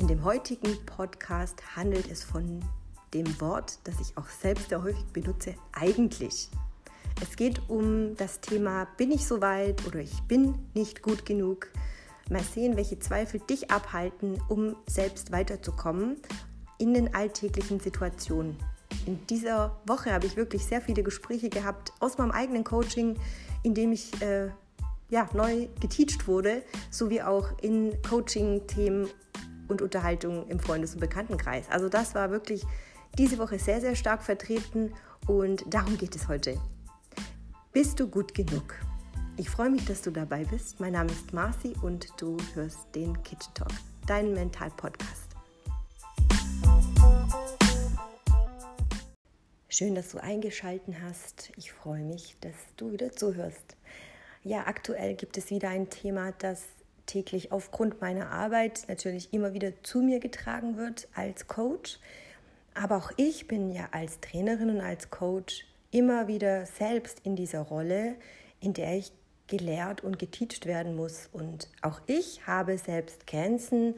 In dem heutigen Podcast handelt es von dem Wort, das ich auch selbst sehr häufig benutze, eigentlich. Es geht um das Thema, bin ich soweit oder ich bin nicht gut genug. Mal sehen, welche Zweifel dich abhalten, um selbst weiterzukommen in den alltäglichen Situationen. In dieser Woche habe ich wirklich sehr viele Gespräche gehabt aus meinem eigenen Coaching, in dem ich äh, ja, neu geteacht wurde, sowie auch in Coaching-Themen und Unterhaltungen im Freundes- und Bekanntenkreis. Also das war wirklich diese Woche sehr, sehr stark vertreten und darum geht es heute. Bist du gut genug? Ich freue mich, dass du dabei bist. Mein Name ist Marci und du hörst den Kitchen Talk, deinen Mental-Podcast. Schön, dass du eingeschaltet hast. Ich freue mich, dass du wieder zuhörst. Ja, aktuell gibt es wieder ein Thema, das täglich aufgrund meiner Arbeit natürlich immer wieder zu mir getragen wird als Coach. Aber auch ich bin ja als Trainerin und als Coach immer wieder selbst in dieser Rolle, in der ich gelehrt und geteacht werden muss. Und auch ich habe selbst Grenzen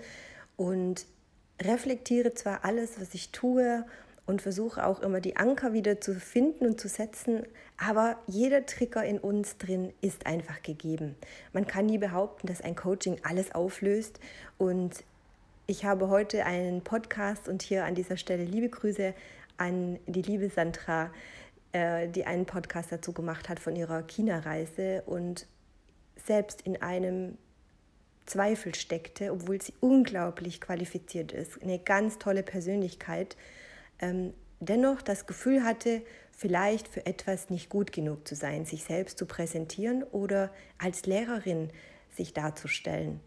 und reflektiere zwar alles, was ich tue und versuche auch immer die Anker wieder zu finden und zu setzen, aber jeder Trigger in uns drin ist einfach gegeben. Man kann nie behaupten, dass ein Coaching alles auflöst. Und ich habe heute einen Podcast und hier an dieser Stelle liebe Grüße an die liebe Sandra, äh, die einen Podcast dazu gemacht hat von ihrer China-Reise und selbst in einem Zweifel steckte, obwohl sie unglaublich qualifiziert ist, eine ganz tolle Persönlichkeit, ähm, dennoch das Gefühl hatte, vielleicht für etwas nicht gut genug zu sein, sich selbst zu präsentieren oder als Lehrerin sich darzustellen.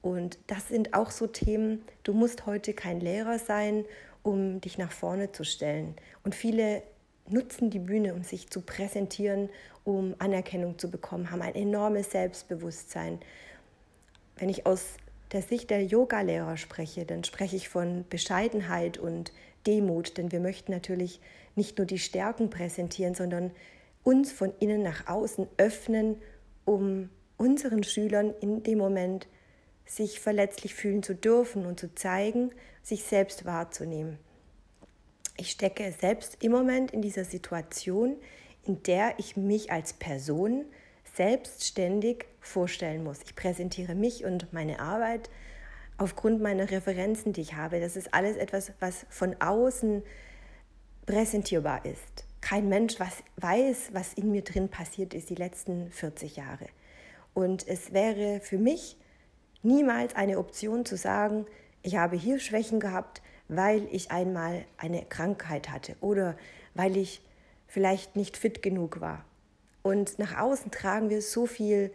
Und das sind auch so Themen, du musst heute kein Lehrer sein, um dich nach vorne zu stellen. Und viele nutzen die Bühne, um sich zu präsentieren, um Anerkennung zu bekommen, haben ein enormes Selbstbewusstsein. Wenn ich aus der Sicht der Yoga-Lehrer spreche, dann spreche ich von Bescheidenheit und Demut, denn wir möchten natürlich nicht nur die Stärken präsentieren, sondern uns von innen nach außen öffnen, um unseren Schülern in dem Moment sich verletzlich fühlen zu dürfen und zu zeigen, sich selbst wahrzunehmen. Ich stecke selbst im Moment in dieser Situation, in der ich mich als Person selbstständig vorstellen muss. Ich präsentiere mich und meine Arbeit aufgrund meiner Referenzen, die ich habe. Das ist alles etwas, was von außen präsentierbar ist. Kein Mensch was weiß, was in mir drin passiert ist die letzten 40 Jahre. Und es wäre für mich niemals eine Option zu sagen, ich habe hier Schwächen gehabt, weil ich einmal eine Krankheit hatte oder weil ich vielleicht nicht fit genug war. Und nach außen tragen wir so viel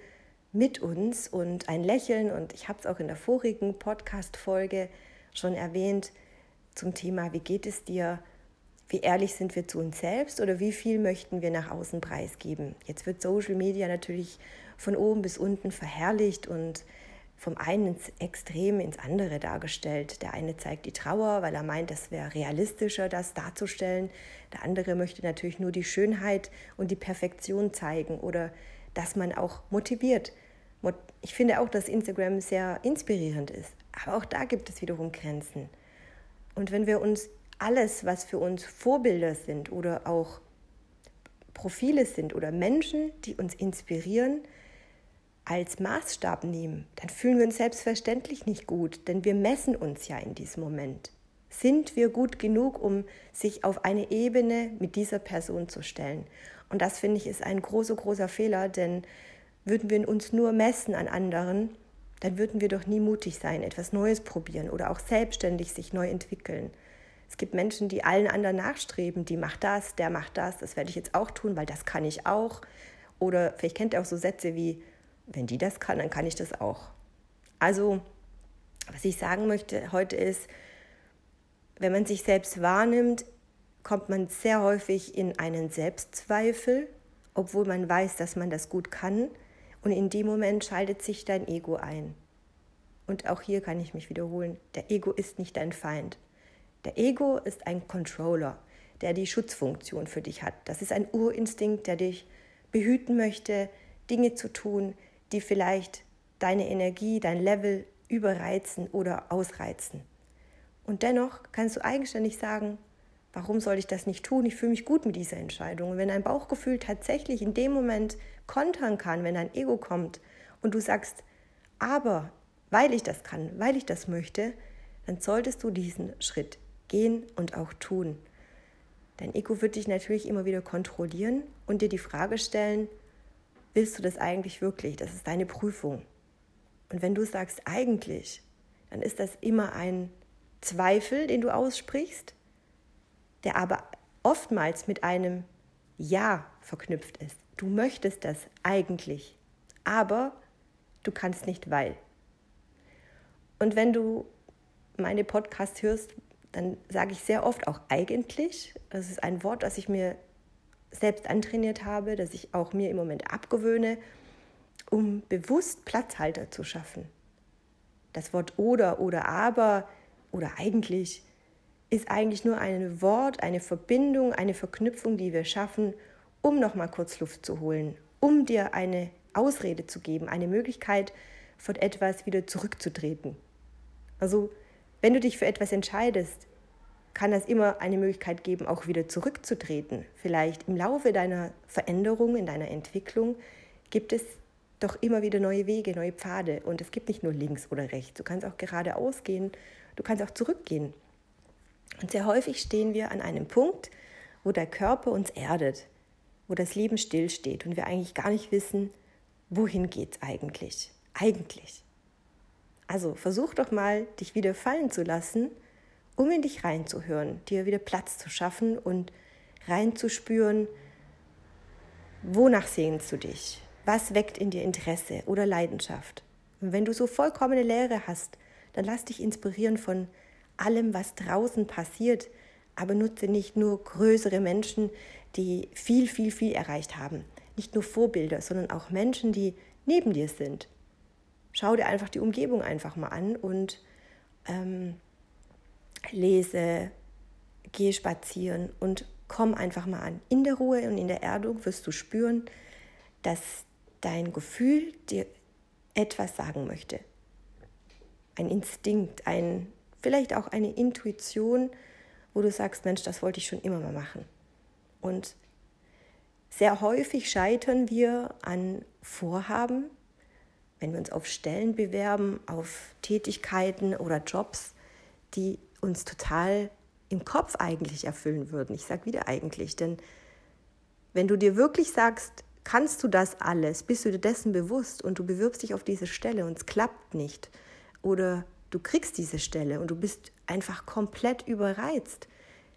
mit uns und ein Lächeln. Und ich habe es auch in der vorigen Podcast-Folge schon erwähnt zum Thema, wie geht es dir? Wie ehrlich sind wir zu uns selbst oder wie viel möchten wir nach außen preisgeben? Jetzt wird Social Media natürlich von oben bis unten verherrlicht und vom einen ins Extrem ins andere dargestellt. Der eine zeigt die Trauer, weil er meint, es wäre realistischer, das darzustellen. Der andere möchte natürlich nur die Schönheit und die Perfektion zeigen oder dass man auch motiviert. Ich finde auch, dass Instagram sehr inspirierend ist. Aber auch da gibt es wiederum Grenzen. Und wenn wir uns alles, was für uns Vorbilder sind oder auch Profile sind oder Menschen, die uns inspirieren, als Maßstab nehmen, dann fühlen wir uns selbstverständlich nicht gut, denn wir messen uns ja in diesem Moment. Sind wir gut genug, um sich auf eine Ebene mit dieser Person zu stellen? Und das finde ich ist ein großer, großer Fehler, denn würden wir uns nur messen an anderen, dann würden wir doch nie mutig sein, etwas Neues probieren oder auch selbstständig sich neu entwickeln. Es gibt Menschen, die allen anderen nachstreben, die macht das, der macht das, das werde ich jetzt auch tun, weil das kann ich auch. Oder vielleicht kennt ihr auch so Sätze wie, wenn die das kann, dann kann ich das auch. Also, was ich sagen möchte heute ist, wenn man sich selbst wahrnimmt, kommt man sehr häufig in einen Selbstzweifel, obwohl man weiß, dass man das gut kann. Und in dem Moment schaltet sich dein Ego ein. Und auch hier kann ich mich wiederholen, der Ego ist nicht dein Feind. Der Ego ist ein Controller, der die Schutzfunktion für dich hat. Das ist ein Urinstinkt, der dich behüten möchte, Dinge zu tun, die vielleicht deine Energie, dein Level überreizen oder ausreizen. Und dennoch kannst du eigenständig sagen, warum soll ich das nicht tun? Ich fühle mich gut mit dieser Entscheidung. Und wenn dein Bauchgefühl tatsächlich in dem Moment kontern kann, wenn dein Ego kommt und du sagst, aber weil ich das kann, weil ich das möchte, dann solltest du diesen Schritt gehen und auch tun. Dein Ego wird dich natürlich immer wieder kontrollieren und dir die Frage stellen, willst du das eigentlich wirklich? Das ist deine Prüfung. Und wenn du sagst eigentlich, dann ist das immer ein Zweifel, den du aussprichst, der aber oftmals mit einem Ja verknüpft ist. Du möchtest das eigentlich, aber du kannst nicht, weil. Und wenn du meine Podcasts hörst, dann sage ich sehr oft auch eigentlich. Das ist ein Wort, das ich mir selbst antrainiert habe, das ich auch mir im Moment abgewöhne, um bewusst Platzhalter zu schaffen. Das Wort oder oder aber oder eigentlich ist eigentlich nur ein Wort, eine Verbindung, eine Verknüpfung, die wir schaffen, um nochmal kurz Luft zu holen, um dir eine Ausrede zu geben, eine Möglichkeit, von etwas wieder zurückzutreten. Also, wenn du dich für etwas entscheidest, kann das immer eine Möglichkeit geben, auch wieder zurückzutreten. Vielleicht im Laufe deiner Veränderung, in deiner Entwicklung gibt es doch immer wieder neue Wege, neue Pfade. Und es gibt nicht nur links oder rechts. Du kannst auch geradeaus gehen, du kannst auch zurückgehen. Und sehr häufig stehen wir an einem Punkt, wo der Körper uns erdet, wo das Leben stillsteht und wir eigentlich gar nicht wissen, wohin geht es eigentlich. Eigentlich. Also versuch doch mal, dich wieder fallen zu lassen, um in dich reinzuhören, dir wieder Platz zu schaffen und reinzuspüren, wonach sehnst du dich? Was weckt in dir Interesse oder Leidenschaft? Und wenn du so vollkommene Leere hast, dann lass dich inspirieren von allem, was draußen passiert, aber nutze nicht nur größere Menschen, die viel, viel, viel erreicht haben. Nicht nur Vorbilder, sondern auch Menschen, die neben dir sind. Schau dir einfach die Umgebung einfach mal an und ähm, lese, geh spazieren und komm einfach mal an. In der Ruhe und in der Erdung wirst du spüren, dass dein Gefühl dir etwas sagen möchte. Ein Instinkt, ein vielleicht auch eine Intuition, wo du sagst, Mensch, das wollte ich schon immer mal machen. Und sehr häufig scheitern wir an Vorhaben, wenn wir uns auf Stellen bewerben, auf Tätigkeiten oder Jobs, die uns total im Kopf eigentlich erfüllen würden. Ich sage wieder eigentlich, denn wenn du dir wirklich sagst, kannst du das alles, bist du dir dessen bewusst und du bewirbst dich auf diese Stelle und es klappt nicht oder du kriegst diese Stelle und du bist einfach komplett überreizt,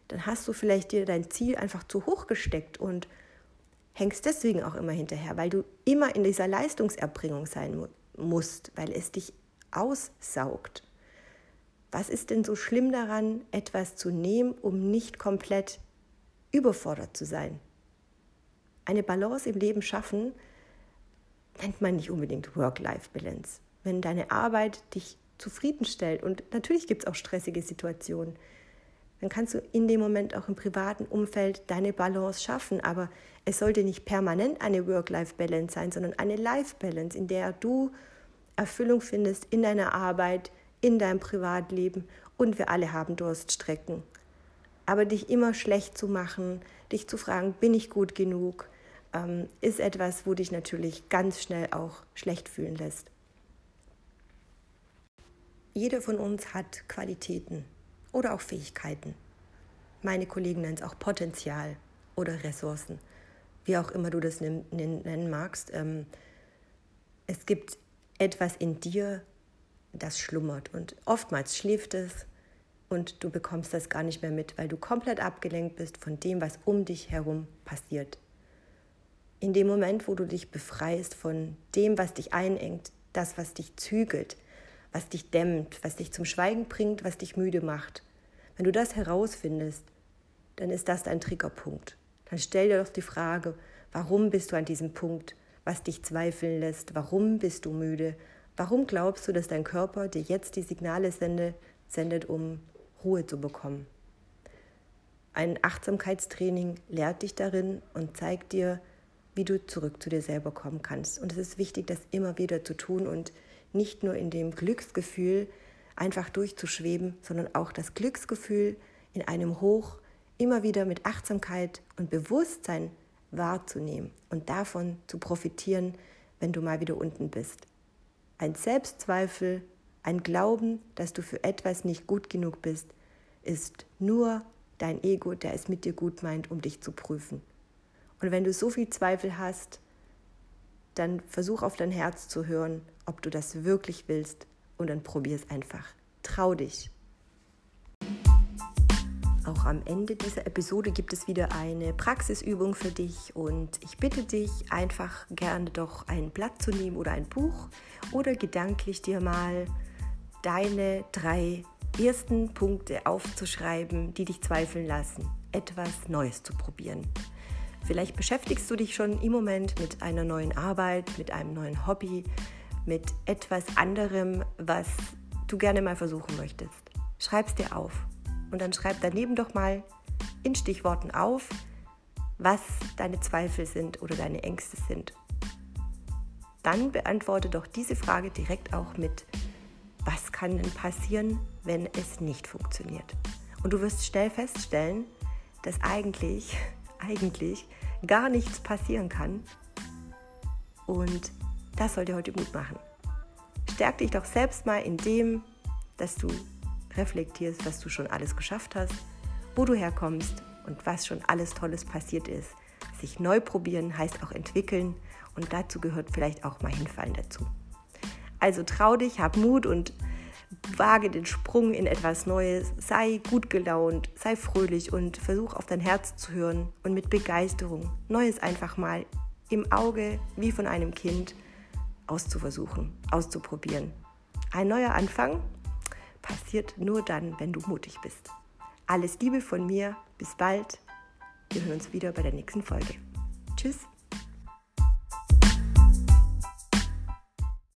dann hast du vielleicht dir dein Ziel einfach zu hoch gesteckt und hängst deswegen auch immer hinterher, weil du immer in dieser Leistungserbringung sein musst, weil es dich aussaugt. Was ist denn so schlimm daran, etwas zu nehmen, um nicht komplett überfordert zu sein? Eine Balance im Leben schaffen nennt man nicht unbedingt Work-Life-Balance. Wenn deine Arbeit dich zufriedenstellt. Und natürlich gibt es auch stressige Situationen. Dann kannst du in dem Moment auch im privaten Umfeld deine Balance schaffen. Aber es sollte nicht permanent eine Work-Life-Balance sein, sondern eine Life-Balance, in der du Erfüllung findest in deiner Arbeit, in deinem Privatleben. Und wir alle haben Durststrecken. Aber dich immer schlecht zu machen, dich zu fragen, bin ich gut genug, ähm, ist etwas, wo dich natürlich ganz schnell auch schlecht fühlen lässt. Jeder von uns hat Qualitäten oder auch Fähigkeiten. Meine Kollegen nennen es auch Potenzial oder Ressourcen, wie auch immer du das nennen magst. Ähm, es gibt etwas in dir, das schlummert und oftmals schläft es und du bekommst das gar nicht mehr mit, weil du komplett abgelenkt bist von dem, was um dich herum passiert. In dem Moment, wo du dich befreist von dem, was dich einengt, das, was dich zügelt, was dich dämmt, was dich zum Schweigen bringt, was dich müde macht. Wenn du das herausfindest, dann ist das dein Triggerpunkt. Dann stell dir doch die Frage, warum bist du an diesem Punkt, was dich zweifeln lässt? Warum bist du müde? Warum glaubst du, dass dein Körper dir jetzt die Signale sende, sendet, um Ruhe zu bekommen? Ein Achtsamkeitstraining lehrt dich darin und zeigt dir, wie du zurück zu dir selber kommen kannst. Und es ist wichtig, das immer wieder zu tun und nicht nur in dem Glücksgefühl einfach durchzuschweben, sondern auch das Glücksgefühl in einem Hoch immer wieder mit Achtsamkeit und Bewusstsein wahrzunehmen und davon zu profitieren, wenn du mal wieder unten bist. Ein Selbstzweifel, ein Glauben, dass du für etwas nicht gut genug bist, ist nur dein Ego, der es mit dir gut meint, um dich zu prüfen. Und wenn du so viel Zweifel hast, dann versuch auf dein Herz zu hören, ob du das wirklich willst und dann probier es einfach. Trau dich. Auch am Ende dieser Episode gibt es wieder eine Praxisübung für dich und ich bitte dich einfach gerne doch ein Blatt zu nehmen oder ein Buch oder gedanklich dir mal deine drei ersten Punkte aufzuschreiben, die dich zweifeln lassen, etwas Neues zu probieren. Vielleicht beschäftigst du dich schon im Moment mit einer neuen Arbeit, mit einem neuen Hobby, mit etwas anderem, was du gerne mal versuchen möchtest. Schreib es dir auf und dann schreib daneben doch mal in Stichworten auf, was deine Zweifel sind oder deine Ängste sind. Dann beantworte doch diese Frage direkt auch mit, was kann denn passieren, wenn es nicht funktioniert? Und du wirst schnell feststellen, dass eigentlich, eigentlich gar nichts passieren kann. Und das soll dir heute Mut machen. Stärk dich doch selbst mal in dem, dass du reflektierst, was du schon alles geschafft hast, wo du herkommst und was schon alles Tolles passiert ist. Sich neu probieren heißt auch entwickeln und dazu gehört vielleicht auch mal hinfallen dazu. Also trau dich, hab Mut und wage den Sprung in etwas Neues, sei gut gelaunt, sei fröhlich und versuch auf dein Herz zu hören und mit Begeisterung Neues einfach mal im Auge wie von einem Kind auszuversuchen, auszuprobieren. Ein neuer Anfang passiert nur dann, wenn du mutig bist. Alles Liebe von mir, bis bald. Wir hören uns wieder bei der nächsten Folge. Tschüss.